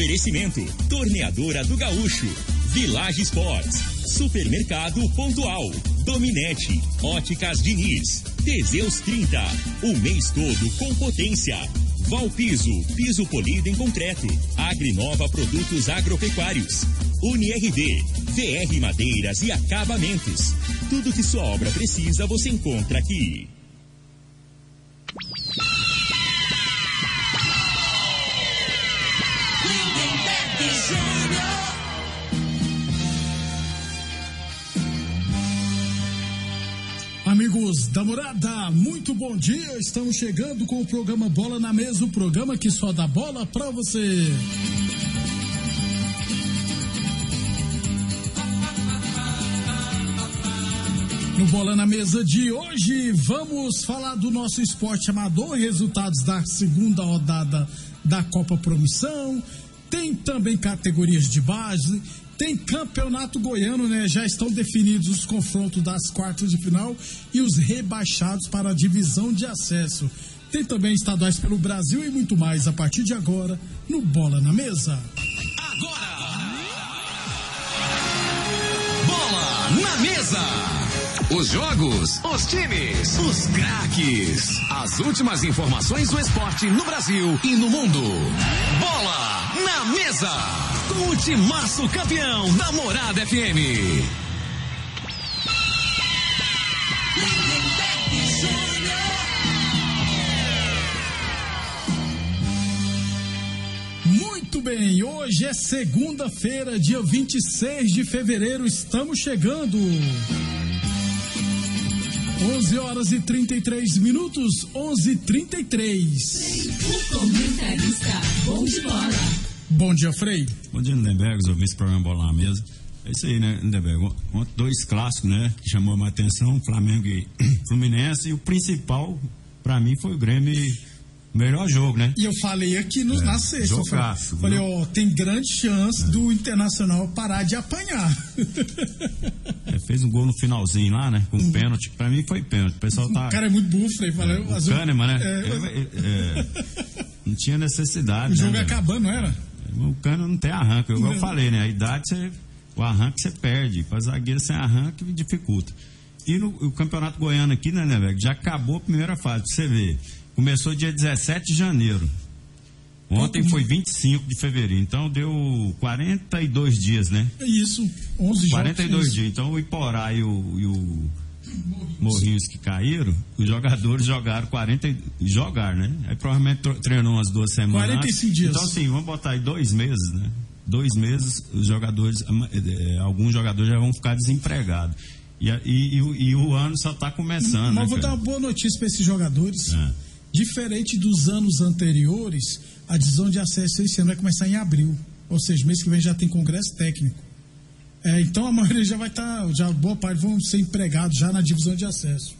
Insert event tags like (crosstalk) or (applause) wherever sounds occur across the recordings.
Oferecimento: Torneadora do Gaúcho, Village Sports, Supermercado Pontual, Dominete, Óticas Diniz, Teseus 30, o mês todo com potência. Valpiso, piso polido em concreto. Agrinova Produtos Agropecuários. UniRV, VR Madeiras e Acabamentos. Tudo que sua obra precisa você encontra aqui. Amigos da morada, muito bom dia. Estamos chegando com o programa Bola na Mesa o programa que só dá bola pra você. No Bola na Mesa de hoje, vamos falar do nosso esporte amador, resultados da segunda rodada da Copa Promissão. Tem também categorias de base, tem campeonato goiano, né? Já estão definidos os confrontos das quartas de final e os rebaixados para a divisão de acesso. Tem também estaduais pelo Brasil e muito mais a partir de agora no Bola na Mesa. Agora! Bola na Mesa! Os jogos, os times, os craques. As últimas informações do esporte no Brasil e no mundo. Bola na Mesa! Com o timaço campeão da Morada FM. Muito bem, hoje é segunda-feira, dia 26 de fevereiro, estamos chegando. 11 horas e 33 minutos, 11:33. O comentarista, bom de bola. Bom dia, Frei. Bom dia, Lindenberg, os ouvintes do programa Bola na Mesa. É isso aí, né, Lindenberg? Dois clássicos, né, que chamou a atenção, Flamengo e (clears throat) Fluminense, e o principal, pra mim, foi o Grêmio e melhor jogo, né? E eu falei aqui no, É, na sexta, eu jogaço, falei, ó, tem grande chance do Internacional parar de apanhar. É, fez um gol no finalzinho lá, né, com um pênalti. Pra mim foi pênalti. O pessoal tá... O cara é muito bufo, Frei. Falei, o mas Kahneman, né? é, É, é, não tinha necessidade, o jogo né, é acabando, não era? O cano não tem arranque. Igual Não. eu falei, né? A idade, você, o arranque você perde. Para zagueiro sem arranque dificulta. E no o campeonato goiano aqui, né, né, velho? Já acabou a primeira fase. pra Você vê. Começou dia 17 de janeiro. Ontem foi 25 de fevereiro. Então deu 42 dias, né? É isso, 11 jogos. 42 isso. dias. Então o Iporá e o, e o Morrinhos que caíram, os jogadores jogaram 40 e- jogar, né? Aí provavelmente treinou umas duas semanas. 45 dias. Então assim, vamos botar aí dois meses, né? Dois meses, os jogadores, ama- eh, alguns jogadores já vão ficar desempregados. E, e- e o- e o ano só está começando. Mas né, vou dar cara? uma boa notícia para esses jogadores. É. Diferente dos anos anteriores, a divisão de acesso esse ano vai começar em abril. Ou seja, mês que vem já tem congresso técnico. É, então a (laughs) maioria já vai estar, já boa parte vão ser empregados já na divisão de acesso.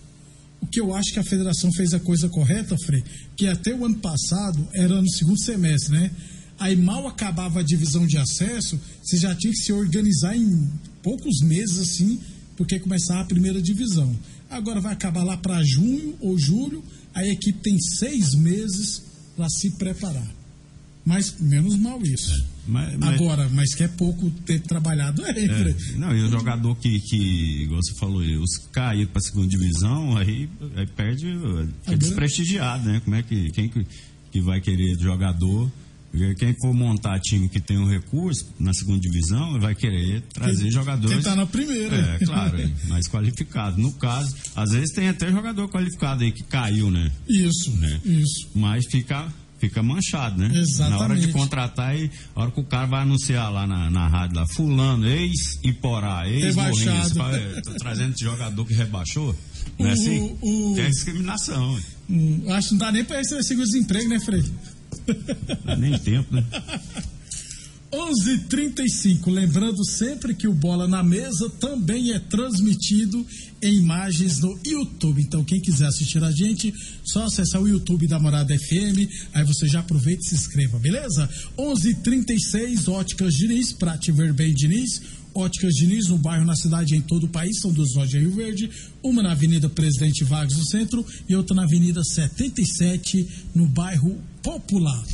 O que eu acho que a federação fez a coisa correta, Frei, que até o ano passado era no segundo semestre, né? Aí mal acabava a divisão de acesso, você já tinha que se organizar em poucos meses assim, porque começava a primeira divisão. Agora vai acabar lá para junho ou julho, a equipe tem seis meses para se preparar. Mas menos mal isso. Mas- mas- Agora, mas que é pouco ter trabalhado. É, não, e o jogador que, que, igual você falou, os caíram para segunda divisão, aí, aí perde, é Agora- desprestigiado, né? Como é que quem que, que vai querer jogador? Quem for montar time que tem um recurso na segunda divisão, vai querer trazer Quem- jogadores. quem tá na primeira. É, claro, é, mais qualificado. No caso, às vezes tem até jogador qualificado aí que caiu, né? Isso, Né? isso. Mas fica, fica manchado, né? Exatamente. Na hora de contratar, e a hora que o cara vai anunciar lá na, na rádio, lá, fulano, ex-Iporá, fala, é, tô trazendo esse jogador que rebaixou. Não é O- assim? o- Tem discriminação, ué. Hum, acho que não dá nem para esse seguro-desemprego, né, Frei? (laughs) nem tempo, né? 11:35. Lembrando sempre que o Bola na Mesa também é transmitido em imagens no YouTube. Então, quem quiser assistir a gente, só acessar o YouTube da Morada FM. Aí você já aproveita e se inscreva, beleza? 11:36. Óticas Diniz, pra te ver bem, Diniz. Óticas Diniz, no bairro, na cidade, em todo o país, são duas lojas em Rio Verde, uma na Avenida Presidente Vargas, no centro, e outra na Avenida 77, no bairro Popular.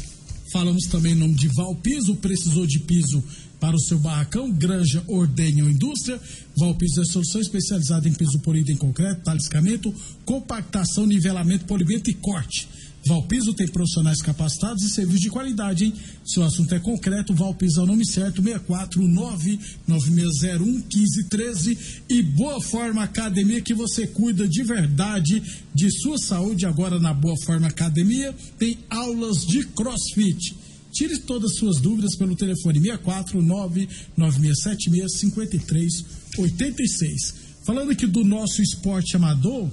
Falamos também em nome de Valpiso, precisou de piso para o seu barracão, Granja, Ordenha ou Indústria. Valpiso é solução especializada em piso polido em concreto, taliscamento, compactação, nivelamento, polimento e corte. Valpiso tem profissionais capacitados e serviços de qualidade, hein? Se o assunto é concreto, Valpiso é o nome certo, 649-9601-1513 e Boa Forma Academia, que você cuida de verdade de sua saúde. Agora na Boa Forma Academia tem aulas de crossfit. Tire todas as suas dúvidas pelo telefone 649 9676 5386. Falando aqui do nosso esporte amador,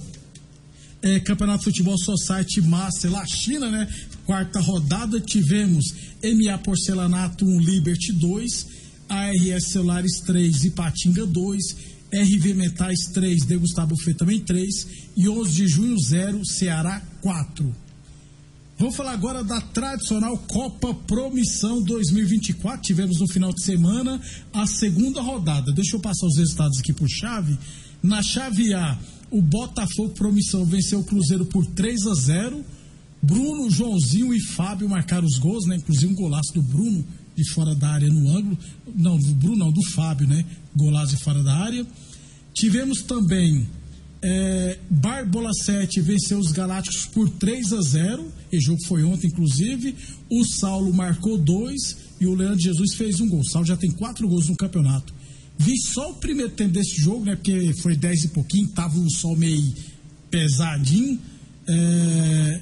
é, Campeonato Futebol Society Master lá China, né? Quarta rodada tivemos MA Porcelanato 1 Liberty 2, ARS Celulares 3 Ipatinga 2, RV Metais 3 De Gustavo Fê também 3 e 11 de junho 0 Ceará 4. Vamos falar agora da tradicional Copa Promissão 2024. Tivemos no final de semana a segunda rodada. Deixa eu passar os resultados aqui por chave. Na chave A, o Botafogo Promissão venceu o Cruzeiro por 3 a 0. Bruno, Joãozinho e Fábio marcaram os gols, né? Inclusive um golaço do Bruno de fora da área no ângulo. Não, do Bruno não, do Fábio, né? Golaço de fora da área. Tivemos também é, Barbola 7 venceu os Galácticos por 3 a 0. O jogo foi ontem, inclusive. O Saulo marcou dois e o Leandro Jesus fez um gol. O Saulo já tem quatro gols no campeonato. Vi só o primeiro tempo desse jogo, né? Porque foi 10 e pouquinho, tava o sol meio pesadinho. É,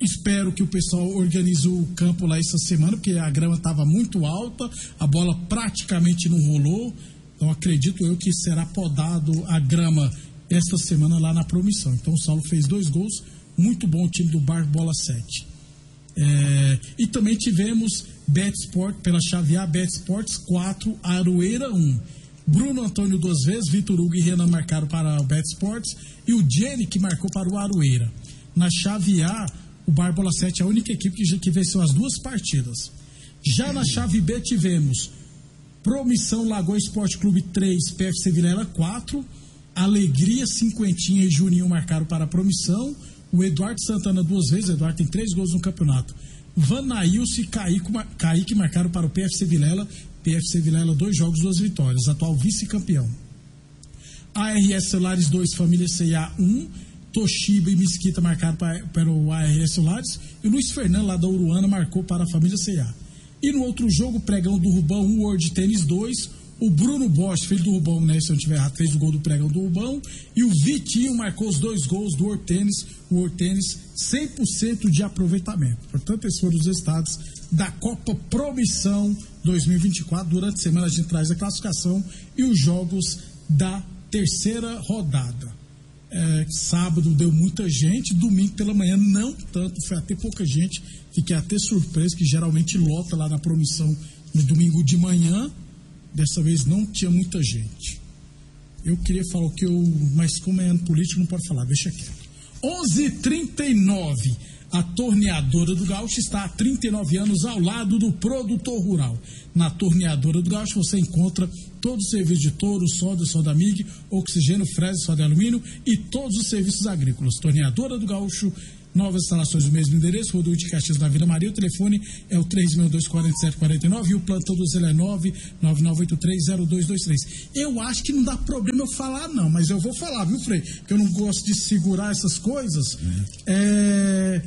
espero que o pessoal organize o campo lá essa semana, porque a grama estava muito alta, a bola praticamente não rolou. Então acredito eu que será podado a grama esta semana lá na promissão. Então o Saulo fez dois gols, muito bom o time do Bar Bola 7. É, e também tivemos Betsport pela chave A, Betsports 4, Aroeira 1. Bruno Antônio duas vezes, Vitor Hugo e Renan marcaram para o Betsports e o Jenny que marcou para o Aroeira. Na chave A, o Barbola 7 é a única equipe que, que venceu as duas partidas. Já na chave B tivemos Promissão Lagoa Esporte Clube 3, PFC Vilela 4, Alegria, Cinquentinha e Juninho marcaram para a Promissão, o Eduardo Santana duas vezes, o Eduardo tem três gols no campeonato. Vanailson e Kaique, marcaram para o PFC Vilela. PFC Vilela, dois jogos, duas vitórias. Atual vice-campeão. ARS Celulares 2, Família CA 1. Toshiba e Mesquita marcaram para, para o ARS Celulares. E Luiz Fernando, lá da Uruana, marcou para a Família CA. E no outro jogo, Pregão do Rubão 1, World Tênis 2. O Bruno Bosch, filho do Rubão, né? Se eu tiver errado, fez o gol do pregão do Rubão. E o Vitinho marcou os dois gols do Hortênis. O Hortênis, 100% de aproveitamento. Portanto, esses foram os resultados da Copa Promissão 2024. Durante a semana a gente traz a classificação e os jogos da terceira rodada. É, sábado deu muita gente, domingo pela manhã não tanto, foi até pouca gente. Fiquei até surpreso que geralmente lota lá na promissão no domingo de manhã Dessa vez não tinha muita gente. Eu queria falar o que eu. Mas como é ano político, não pode falar, deixa quieto. 11:39 a torneadora do Gaúcho está há 39 anos ao lado do produtor rural. Na torneadora do Gaúcho você encontra todo o serviço de touro, soda, soda MIG, oxigênio, fresa, soda alumínio e todos os serviços agrícolas. Torneadora do Gaúcho Novas instalações do mesmo endereço, Rodul de Caxias na Vila Maria. O telefone é o 3624749 e o plantão do Zé é 999830223. Eu acho que não dá problema eu falar, não, mas eu vou falar, viu, Frei? Porque eu não gosto de segurar essas coisas. Uhum. É...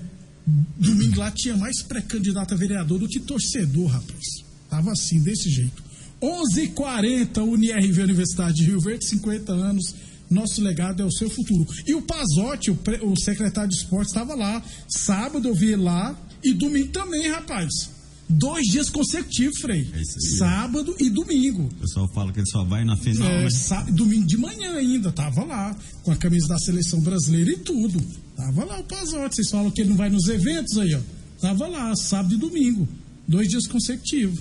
Domingo lá tinha mais pré-candidato a vereador do que torcedor, rapaz. Tava assim, desse jeito. 11:40 UniRV Universidade de Rio Verde, 50 anos nosso legado é o seu futuro. E o Pazotti, o, o secretário de esportes, estava lá. Sábado eu vi ele lá e domingo também, rapaz. Dois dias consecutivos, Frei. É sábado e domingo. O pessoal fala que ele só vai na final, é, né? Domingo de manhã ainda, tava lá. Com a camisa da seleção brasileira e tudo. Tava lá o Pazotti. Vocês falam que ele não vai nos eventos aí, ó. Tava lá, sábado e domingo. Dois dias consecutivos.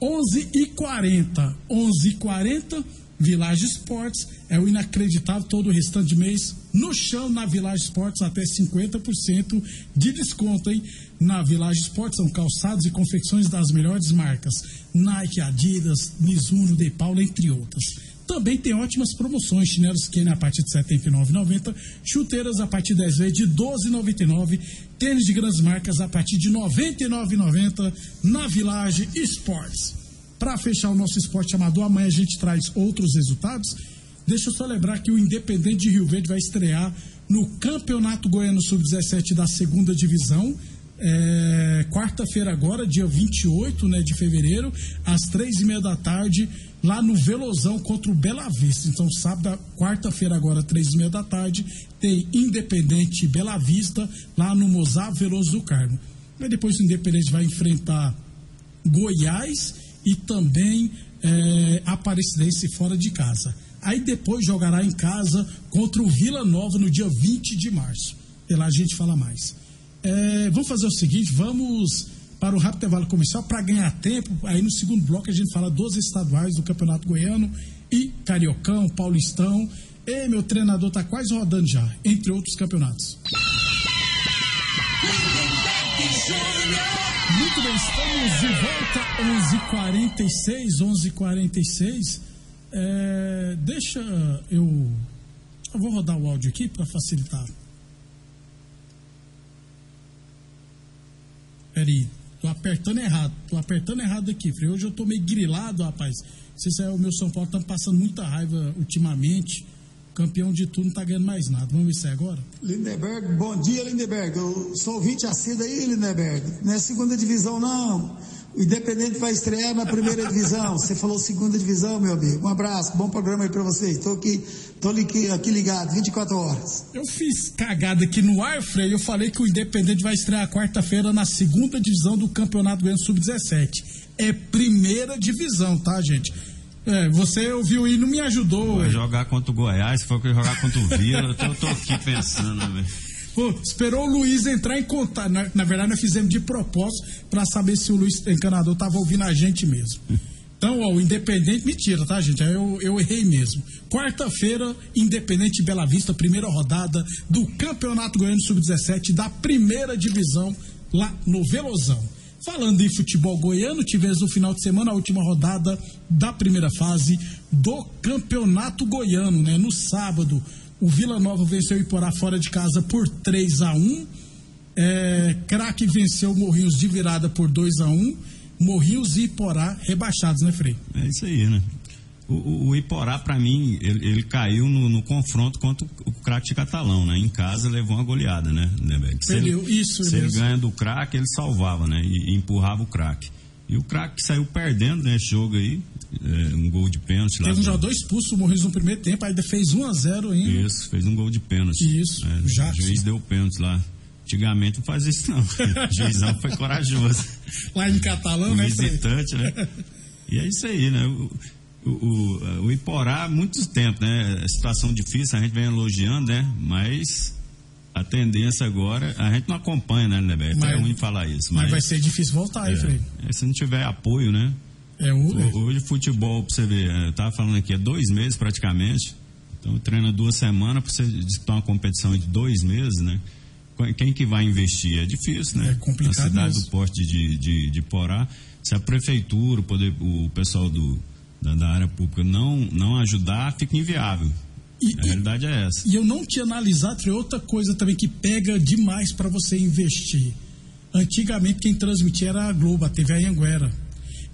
11 e 40 11 e 40 Village Esportes é o inacreditável todo o restante de mês no chão na Village Esportes até 50% de desconto, hein? Na Village Esportes são calçados e confecções das melhores marcas Nike, Adidas, Mizuno, De Paula, entre outras. também tem ótimas promoções. Chinelos Kenner a partir de R$ 79,90. Chuteiras a partir de 10 vezes de R$ 12,99. Tênis de grandes marcas a partir de R$ 99,90 na Village Esportes. Para fechar o nosso esporte amador, amanhã a gente traz outros resultados. Deixa eu só lembrar que o Independente de Rio Verde vai estrear no Campeonato Goiano Sub-17 da segunda divisão. É, quarta-feira agora, dia 28 né, de fevereiro, às três e meia da tarde, lá no Velozão contra o Bela Vista. Então, sábado, quarta-feira agora, três e meia da tarde, tem Independente Bela Vista, lá no Mozart Veloso do Carmo. Depois o Independente vai enfrentar Goiás e também é, Aparecidense fora de casa. Aí depois jogará em casa contra o Vila Nova no dia 20 de março. E lá a gente fala mais. É, vamos fazer o seguinte, vamos para o rápido intervalo comercial para ganhar tempo. Aí no segundo bloco a gente fala dos estaduais do Campeonato Goiano e Cariocão, Paulistão. E meu treinador está quase rodando já, entre outros campeonatos. Muito bem, estamos de volta, 11h46, 11h46. É, deixa eu. Eu vou rodar o áudio aqui para facilitar. Peraí, tô apertando errado, tô apertando errado aqui. Hoje eu tô meio grilado, rapaz. Não se é o meu São Paulo, tá passando muita raiva ultimamente. Campeão de tudo, não tá ganhando mais nada. Vamos ver se é agora? Lindeberg, bom dia, Lindeberg. Eu sou ouvinte assíduo aí, Lindeberg. Não é segunda divisão, não. O Independente vai estrear na primeira (laughs) divisão. Você falou segunda divisão, meu amigo. Um abraço, bom programa aí pra vocês. Estou aqui, tô aqui, aqui ligado, 24 horas. Eu fiz cagada aqui no ar, Frei. Eu falei que o Independente vai estrear quarta-feira na segunda divisão do Campeonato Goiano Sub-17. É primeira divisão, tá, gente? É, você ouviu e não me ajudou. Vai jogar contra o Goiás, for que jogar contra o Vila, eu tô, eu tô aqui pensando, velho. Pô, esperou o Luiz entrar em contato. Na, na verdade, nós fizemos de propósito para saber se o Luiz encanador estava ouvindo a gente mesmo. Então, ó, o Independente, mentira, tá, gente? Eu, eu errei mesmo. Quarta-feira, Independente Bela Vista, primeira rodada do Campeonato Goiano Sub-17 da primeira divisão lá no Velozão. Falando em futebol goiano, tivemos no final de semana a última rodada da primeira fase do Campeonato Goiano, né? No sábado, o Vila Nova venceu o Iporá fora de casa por 3 a 1 é, Craque venceu o Morrinhos de virada por 2 a 1 Morrinhos e Iporá rebaixados, né, Frei? É isso aí, né? O, o, o Iporá, para mim, ele, ele caiu no, no, confronto contra o, craque de Catalão, né? Em casa levou uma goleada, né? Se Perdeu, ele, isso Se mesmo. ele ganha do craque, ele salvava, né? E, e empurrava o craque. E o craque saiu perdendo nesse jogo aí, é, um gol de pênalti lá. Teve um do- jogador expulso, o Morrinhos no primeiro tempo, ainda fez 1 a 0 ainda. Isso, fez um gol de pênalti. Isso, É, o juiz deu pênalti lá. Antigamente não faz isso, não. (laughs) o juizão foi corajoso. Lá em Catalão, né, visitante, né? E é isso aí, né? O, o, o, o Iporá, há muito tempo, né? É situação difícil, a gente vem elogiando, né? Mas a tendência agora, a gente não acompanha, né, Nebeto? É ruim falar isso. Mas Mas, vai ser difícil voltar aí, Frei. é, se não tiver apoio, né? É o. Ho- Hoje futebol, pra você ver, é, eu tava falando aqui, é dois meses praticamente. Então treina duas semanas pra você disputar uma competição de dois meses, né? Qu- Quem que vai investir? É difícil, né? É complicado Na cidade mesmo. do porte de, de, de Porá, se a prefeitura, o, poder, o pessoal do, da, da área pública não, não ajudar, fica inviável. E- a realidade é essa. E eu não tinha analisado, Frei, outra coisa também que pega demais para você investir. Antigamente quem transmitia era a Globo, a TV Anhanguera.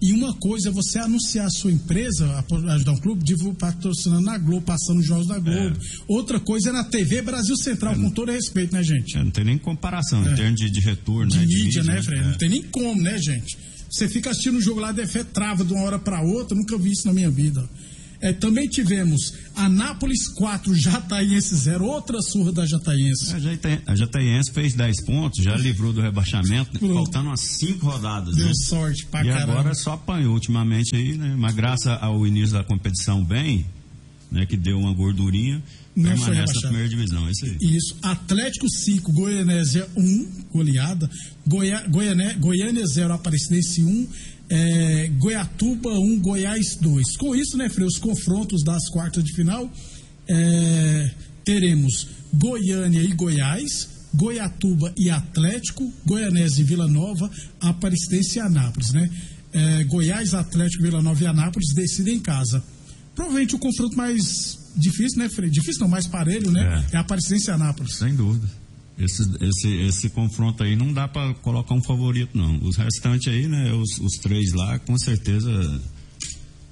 E uma coisa é você anunciar a sua empresa, ajudar um clube, patrocinando na Globo, passando os jogos da Globo. Outra coisa é na TV Brasil Central, com todo respeito, né, gente? É, não tem nem comparação em termos de, de retorno, de né? mídia, né, Fred? É. Não tem nem como, né, gente? Você fica assistindo o jogo lá, de fé trava de uma hora para outra, nunca vi isso na minha vida. É, também tivemos Anápolis 4, Jataiense 0, outra surra da Jataiense. A Jata- A Jataiense fez 10 pontos, já livrou do rebaixamento, faltando umas 5 rodadas. Deu né? sorte pra e caramba. agora só apanhou ultimamente aí, né? Mas graças ao início da competição bem, né? Que deu uma gordurinha, Não permanece na primeira divisão. É isso aí. Isso, Atlético 5, Goianésia 1, goleada. Goiá, Goiané, Goiânia 0, Aparecidense 1. É, Goiatuba 1, Goiás 2. Com isso, né, Frei, os confrontos das quartas de final, é, teremos Goiânia e Goiás, Goiatuba e Atlético, Goianésia e Vila Nova, Aparecidense e Anápolis, né? É, Goiás, Atlético, Vila Nova e Anápolis decidem em casa. Provavelmente o confronto mais difícil, né, Frei? Difícil não, mais parelho, né? É, é a Aparecidense e Anápolis. Sem dúvida. Esse, esse, esse confronto aí não dá para colocar um favorito, não. Os restantes aí, né? Os, os três lá, com certeza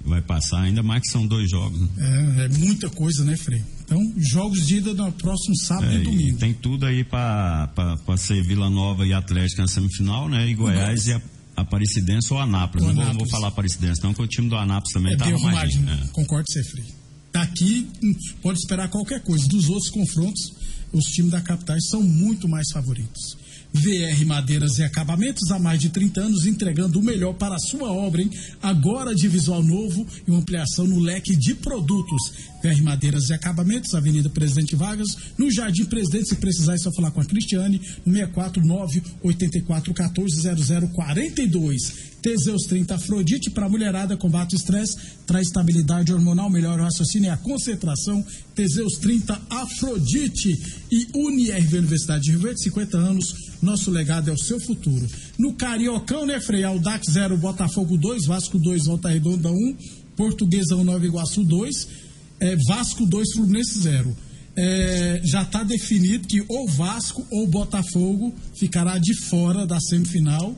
vai passar, ainda mais que são dois jogos. Né? É, é muita coisa, né, Frei? Então, jogos de ida no próximo sábado É, e domingo. tem tudo aí para ser Vila Nova e Atlético na semifinal, né? E Goiás e a, Aparecidense ou Anápolis. Não vou, vou falar Aparecidense, não, porque o time do Anápolis também É tá bem arrumadinho. arrumadinho. né? Concordo com você, Frei. Daqui, hum, pode esperar qualquer coisa. Dos outros confrontos, os times da capital são muito mais favoritos. VR Madeiras e Acabamentos há mais de 30 anos entregando o melhor para a sua obra, hein? Agora de visual novo e uma ampliação no leque de produtos. VR Madeiras e Acabamentos, Avenida Presidente Vargas, no Jardim Presidente, se precisar é só falar com a Cristiane, no 649 84 14 0042. Teseus 30 Afrodite para mulherada, combate o estresse, traz estabilidade hormonal, melhora o raciocínio e a concentração. Teseus 30 Afrodite e UniRV Universidade de Rio Verde, 50 anos. Nosso legado é o seu futuro. No Cariocão, né, Frei? Aldax 0, Botafogo 2, Vasco 2, Volta Redonda 1, Portuguesa 1, Nova Iguaçu 2, é, Vasco 2, Fluminense 0. É, já está definido que ou Vasco ou Botafogo ficará de fora da semifinal.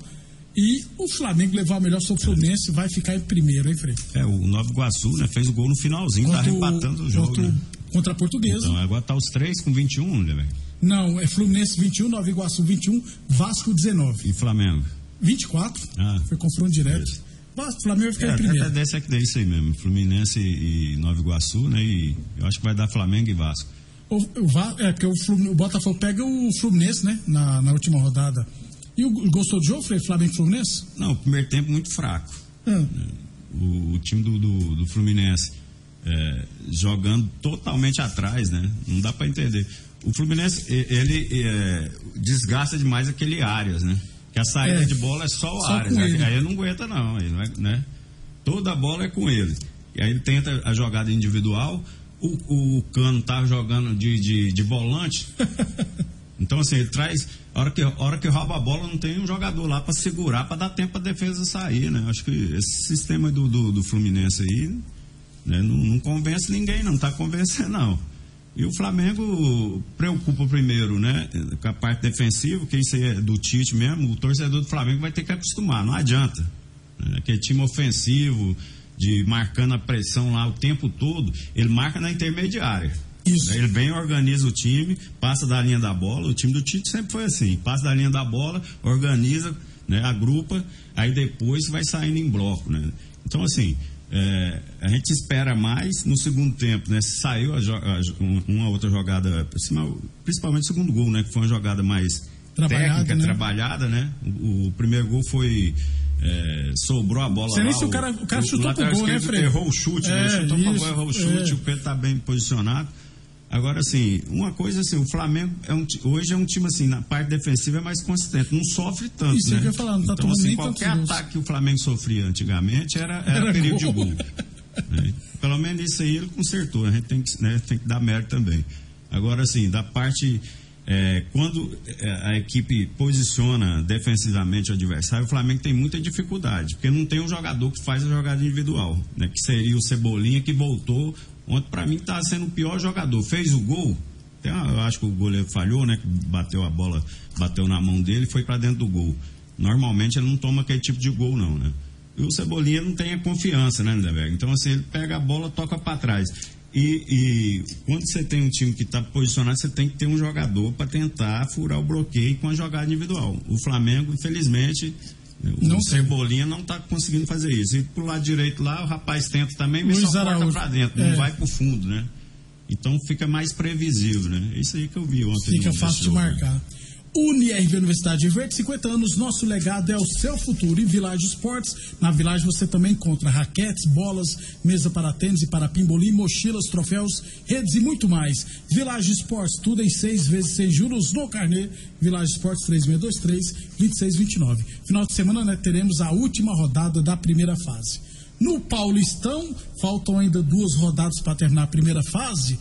E o Flamengo levar o melhor sobre o Fluminense vai ficar em primeiro, hein, Frei? É, o Nova Iguaçu, né? Fez o gol no finalzinho, tá Contra o- empatando o jogo. contra, o- né? contra a Portuguesa. Então, agora tá os três com 21, né, velho? Não, é Fluminense 21, Nova Iguaçu 21, Vasco 19. E Flamengo? 24, Ah. foi confronto direto. Isso. Vasco, Flamengo vai ficar É, em até primeiro. desse é que desse aí mesmo. Fluminense e, Nova Iguaçu, né? E eu acho que vai dar Flamengo e Vasco. O, o é, porque o, o Botafogo pega o Fluminense, né? Na, na última rodada. E o, gostou do jogo? Flamengo e Fluminense? Não, o primeiro tempo muito fraco. Ah, o, o time do, do, do Fluminense é, jogando totalmente atrás, né? Não dá para entender. O Fluminense, ele é, desgasta demais aquele Arias, né? Que a saída É. de bola é só o Só Arias. com Aí, ele. aí ele não aguenta, não, aí não é- né? Toda a bola é com ele. E aí ele tenta a jogada individual. O, o Cano tá jogando de, de, de volante. (laughs) Então, assim, ele traz. A hora que, a hora que rouba a bola, não tem um jogador lá para segurar, para dar tempo para defesa sair, né? Acho que esse sistema do, do, do Fluminense aí né, não, não convence ninguém, não está convencendo, não. E o Flamengo preocupa primeiro, né? Com a parte defensiva, que isso aí é do Tite mesmo, o torcedor do Flamengo vai ter que acostumar, não adianta. Né? Aquele time ofensivo, de marcando a pressão lá o tempo todo, ele marca na intermediária. Isso. Ele vem, organiza o time, passa da linha da bola. O time do Tite sempre foi assim: passa da linha da bola, organiza, né, agrupa, aí depois vai saindo em bloco. Né? Então, assim, é, a gente espera mais no segundo tempo. Né? Saiu a a um- uma outra jogada, principalmente- o segundo gol, né, que foi uma jogada mais Trabalhada, técnica, né? trabalhada. Né? O, o primeiro gol foi. é, sobrou a bola nem lá, se o cara- o cara chutou lateral pro gol, né, Fred? Errou o chute, né? É, Chutou pra isso, bola, errou o chute, é. o Pedro tá bem posicionado. Agora, assim, uma coisa assim, o Flamengo é um, hoje é um time assim, na parte defensiva é mais consistente, não sofre tanto, Isso né? que eu ia falar, não tá então, assim, qualquer gols. ataque que o Flamengo sofria antigamente era, era, Era perigo gol. de gol. né? Pelo menos isso aí ele consertou, a gente tem que, né, tem que dar mérito também. Agora, assim, da parte. é, quando é, a equipe posiciona defensivamente o adversário, o Flamengo tem muita dificuldade, porque não tem um jogador que faz a jogada individual, né? Que seria o Cebolinha que voltou. Ontem, para mim, está sendo o pior jogador. Fez o gol, uma- eu acho que o goleiro falhou, né? Bateu a bola, bateu na mão dele e foi para dentro do gol. Normalmente ele não toma aquele tipo de gol, não, né? E o Cebolinha não tem a confiança, né, Lindeberg? Então, assim, ele pega a bola, toca para trás. E, e quando você tem um time que está posicionado, você tem que ter um jogador para tentar furar o bloqueio com a jogada individual. O Flamengo, infelizmente, o Não. Cebolinha não está conseguindo fazer isso. E pro lado direito lá, o rapaz tenta também, mas Luiz só corta Araújo. para dentro, É. não vai pro fundo, né? Então fica mais previsível, né? Isso aí que eu vi ontem. Fica fácil de jogo. marcar. UniRV Universidade de Verde, 50 anos, nosso legado é o seu futuro. E Village Esportes, na Village você também encontra raquetes, bolas, mesa para tênis e para pimbolim, mochilas, troféus, redes e muito mais. Village Esportes, tudo em seis vezes sem juros no carnê. Village Esportes 3623-2629. Final de semana né, teremos a última rodada da primeira fase. No Paulistão, faltam ainda duas rodadas para terminar a primeira fase.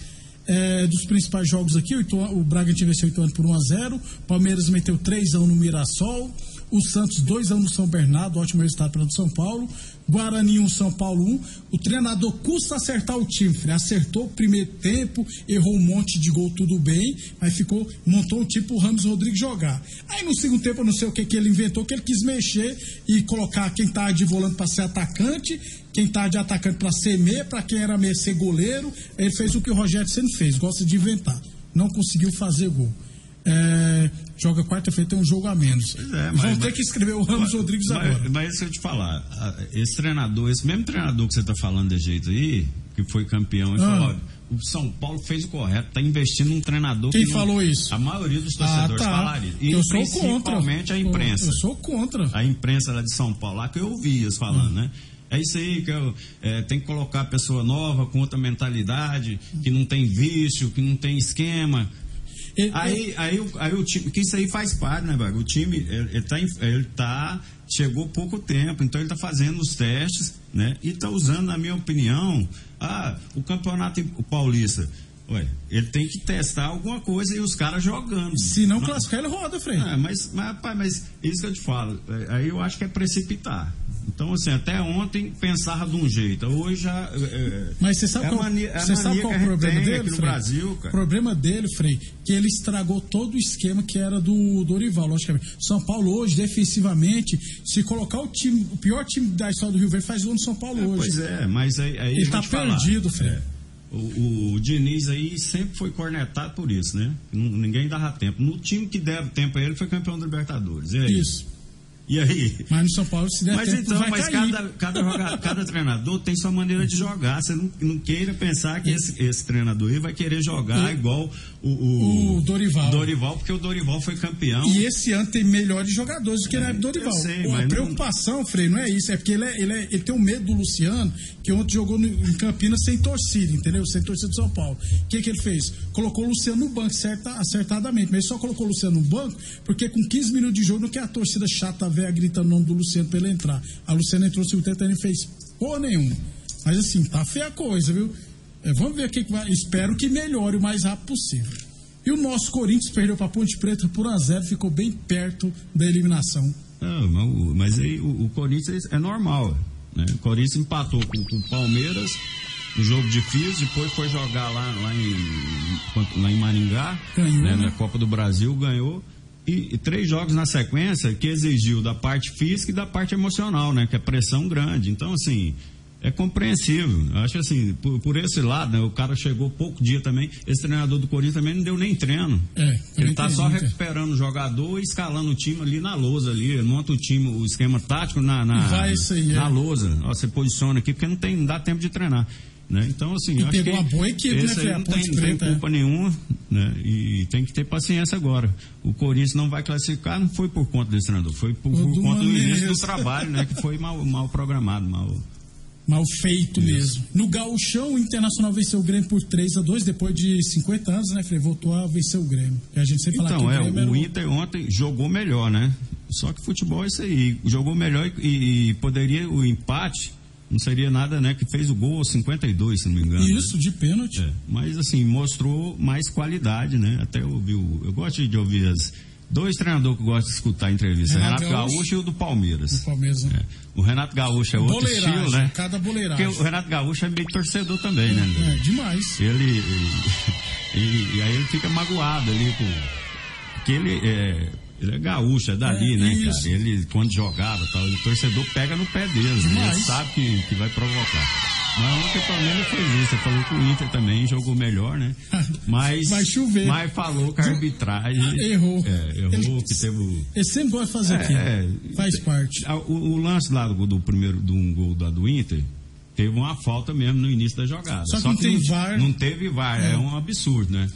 É, dos principais jogos aqui, o, Ituano- o Bragantino venceu o Ituano por 1 a 0 Palmeiras meteu 3 a 1 no Mirassol. O Santos 2 a 1 no São Bernardo, ótimo resultado para o São Paulo. Guarani 1, São Paulo 1. O treinador custa acertar o time, Frei. Acertou o primeiro tempo, errou um monte de gol, tudo bem, mas ficou, montou um tipo o Ramos Rodrigues jogar. Aí no segundo tempo, eu não sei o que, que ele inventou, que ele quis mexer e colocar quem tá de volante para ser atacante, quem tá de atacante para ser meia, para quem era meia ser goleiro. Ele fez o que o Rogério sempre fez, gosta de inventar. Não conseguiu fazer gol. É, joga quarta-feira, tem um jogo a menos. É, mas, Vão ter que escrever o Ramos mas, Rodrigues mas, agora. Mas se eu te falar, esse treinador, esse mesmo treinador que você está falando de jeito aí, que foi campeão, ele ah. falou, o São Paulo fez o correto, está investindo num treinador Quem que falou não, isso? A maioria dos torcedores ah, tá. falaram isso. E eu sou principalmente contra. a imprensa. Eu sou contra. A imprensa lá de São Paulo, lá que eu ouvi eles falando, né? É isso aí que eu, é, tem que colocar a pessoa nova com outra mentalidade, que não tem vício, que não tem esquema. Aí, aí, aí o time, que isso aí faz parte, né, Bago? O time, ele, ele, tá, ele tá, chegou pouco tempo, então ele está fazendo os testes, né? E está usando, na minha opinião, ah, o campeonato o paulista. Ué, ele tem que testar alguma coisa e os caras jogando. Se não classificar, ele roda, Frei. É, mas, mas, rapaz, mas isso que eu te falo, é, aí eu acho que é precipitar. Então, assim, até ontem pensava de um jeito, hoje já. É, Mas você sabe é qual, mania, é você sabe qual o problema dele? no Frei? Brasil, cara. O problema dele, Frei, que ele estragou todo o esquema que era do Dorival, logicamente. São Paulo hoje, defensivamente, se colocar o time, o pior time da história do Rio Verde faz gol no São Paulo é, hoje. Pois é, mas aí. aí ele tá perdido, Frei. É. O, o, o, Diniz aí sempre foi cornetado por isso, né? Ninguém dava tempo. No time que deve tempo a ele foi campeão da Libertadores. Isso. E aí? Mas no São Paulo, se der mas tempo, então, mas cair. cada, cada, jogador, cada treinador tem sua maneira de jogar. Você não, não queira pensar que esse, esse treinador aí vai querer jogar igual o, o, o, Dorival. Dorival, porque o Dorival foi campeão. E esse ano tem melhores jogadores do que na do Dorival. Sei, a preocupação, não... Frei, não é isso. É porque ele, é, ele, é, ele tem um medo do Luciano, que ontem jogou no, em Campinas sem torcida, entendeu? Sem torcida do São Paulo. O que, que ele fez? Colocou o Luciano no banco, certa, acertadamente. Mas ele só colocou o Luciano no banco, porque com 15 minutos de jogo, não quer a torcida chata velha gritando o nome do Luciano pra ele entrar. A Luciana entrou se o tempo e fez porra nenhuma. Mas assim, tá feia a coisa, viu? É, vamos ver o que, que vai. Espero que melhore o mais rápido possível. E o nosso Corinthians perdeu para Ponte Preta por 1 a 0 ficou bem perto da eliminação. Não, mas aí o, o Corinthians é normal. Né? O Corinthians empatou com, com o Palmeiras, um jogo difícil, depois foi jogar lá, lá, em, lá em Maringá, ganhou, né? né? na Copa do Brasil, ganhou e, e, três jogos na sequência que exigiu da parte física e da parte emocional, né? Que é pressão grande. Então, assim, é compreensível. Eu acho que, assim, por, por esse lado, né? O cara chegou pouco dia também. Esse treinador do Corinthians também não deu nem treino. É, ele tá só recuperando o jogador e escalando o time ali na lousa ali. Ele monta o time, o esquema tático na, na, aí, na é. lousa. Ó, você posiciona aqui, porque não, tem, não dá tempo de treinar. Né? Então, assim, e acho pegou que uma boa equipe, né, esse né, não tem, não tem culpa nenhuma, né? E tem que ter paciência agora. O Corinthians não vai classificar, não foi por conta desse treinador, foi por, por conta do início do trabalho, né? Que foi mal, mal programado, mal. Mal feito Isso. mesmo. No Gauchão, o Internacional venceu o Grêmio por 3 a 2 depois de 50 anos, né, Frei? Voltou a vencer o Grêmio. E a gente sempre fala então, que o, Grêmio é, o, o Inter ontem jogou melhor, né? Só que futebol é isso aí. Jogou melhor e, e poderia o empate não seria nada, né? Que fez o gol aos 52, se não me engano. Isso, né? de pênalti. É, mas assim, mostrou mais qualidade, né? Até ouviu. Eu gosto de ouvir as. Dois treinadores que eu gosto de escutar a entrevista, Renato, Renato Gaúcho, Gaúcho, e o do Palmeiras. Do Palmeiras, né? É. O Renato Gaúcho é outro estilo, né? Cada boleiragem. Porque o Renato Gaúcho é meio torcedor também, né? É, demais. Ele, ele (laughs) e, e, aí ele fica magoado ali com. Porque ele é, ele é gaúcho, é dali, É, né, isso. cara? Ele, quando jogava tal, o torcedor pega no pé deles, né? Ele sabe que, que vai provocar. Mas ontem pelo menos fez isso. Você falou que o Inter também jogou melhor, né? (laughs) Mas, Vai chover. mas falou que a arbitragem. Ah, errou. É, errou, Ele- que teve. o- Ele sempre gosta de fazer É, aquilo. é. Faz parte. O, o lance lá do, do primeiro, do um gol da, do Inter, teve uma falta mesmo no início da jogada. Só que não tem VAR. Não teve VAR, é, É. um absurdo, né?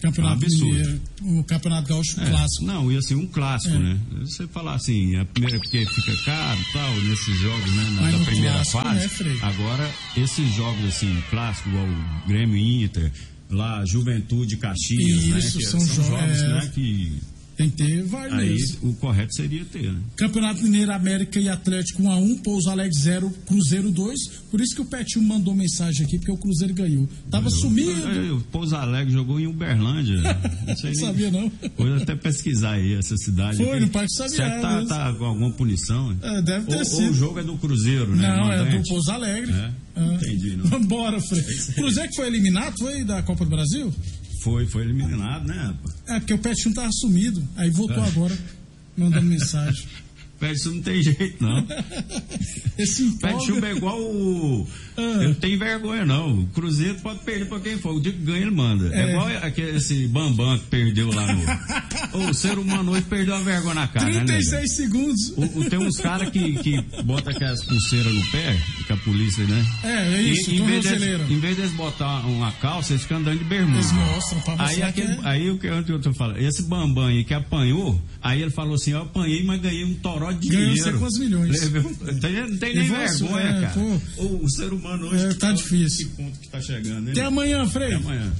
Campeonato É um. Mineiro, o Campeonato Gaúcho É, clássico. Não, e assim, um clássico, É. né? Você falar assim, a primeira porque fica caro e tal, nesses jogos, né? Na, da primeira clássico, fase. né, Frei? Agora, esses jogos assim, clássicos, igual o Grêmio Inter, lá, Juventude Caxias, né? Isso, Que são são jo- jogos, é. né? Que Tem que ter, vai Aí o correto seria ter, né? Campeonato Mineiro América e Atlético 1 a 1 Pouso Alegre 0, Cruzeiro 2. Por isso que o Petinho mandou mensagem aqui, porque o Cruzeiro ganhou. Tava sumido. Aí, O Pouso Alegre jogou em Uberlândia. (laughs) Não sei Não sabia, não. Vou até pesquisar aí essa cidade. Foi, no Parque Sabiá Será tá, tá com alguma punição? É, deve ter ou, ou sido. o jogo é do Cruzeiro, né? Não, é do? Pouso Alegre. É? Ah. Entendi, não. Vambora, Fred. Cruzeiro que foi eliminado, foi da Copa do Brasil? Foi, foi eliminado, né, rapaz? É, porque o Petinho tava sumido. Aí voltou É. agora, mandando mensagem. (laughs) Isso não tem jeito, não. (laughs) Esse Pede chuva é igual o. Ah. Eu não tenho vergonha, não. O Cruzeiro pode perder pra quem for. O dia que ganha, ele manda. É, É. igual aquele, esse Bambam que perdeu lá no. (laughs) o ser humano hoje perdeu a vergonha na cara, né? 36 segundos. O, o- tem uns caras que, que botam aquelas pulseiras no pé, que a polícia, né? É, é isso, E, em, vez deles, em vez deles botar uma calça, eles ficam andando de bermuda. Eles mostram pra Aí, aquele, que é- aí o que eu tô falando, esse Bambam aí que apanhou, aí ele falou assim: Eu apanhei, mas ganhei um toró de Ganhou dinheiro. sei quantos milhões. Um- tem, não tem nem vergonha, é, cara. pô. O, o ser humano hoje. É, tá olha difícil. Que ponto que tá chegando, hein? Até amanhã, Frei. Até amanhã.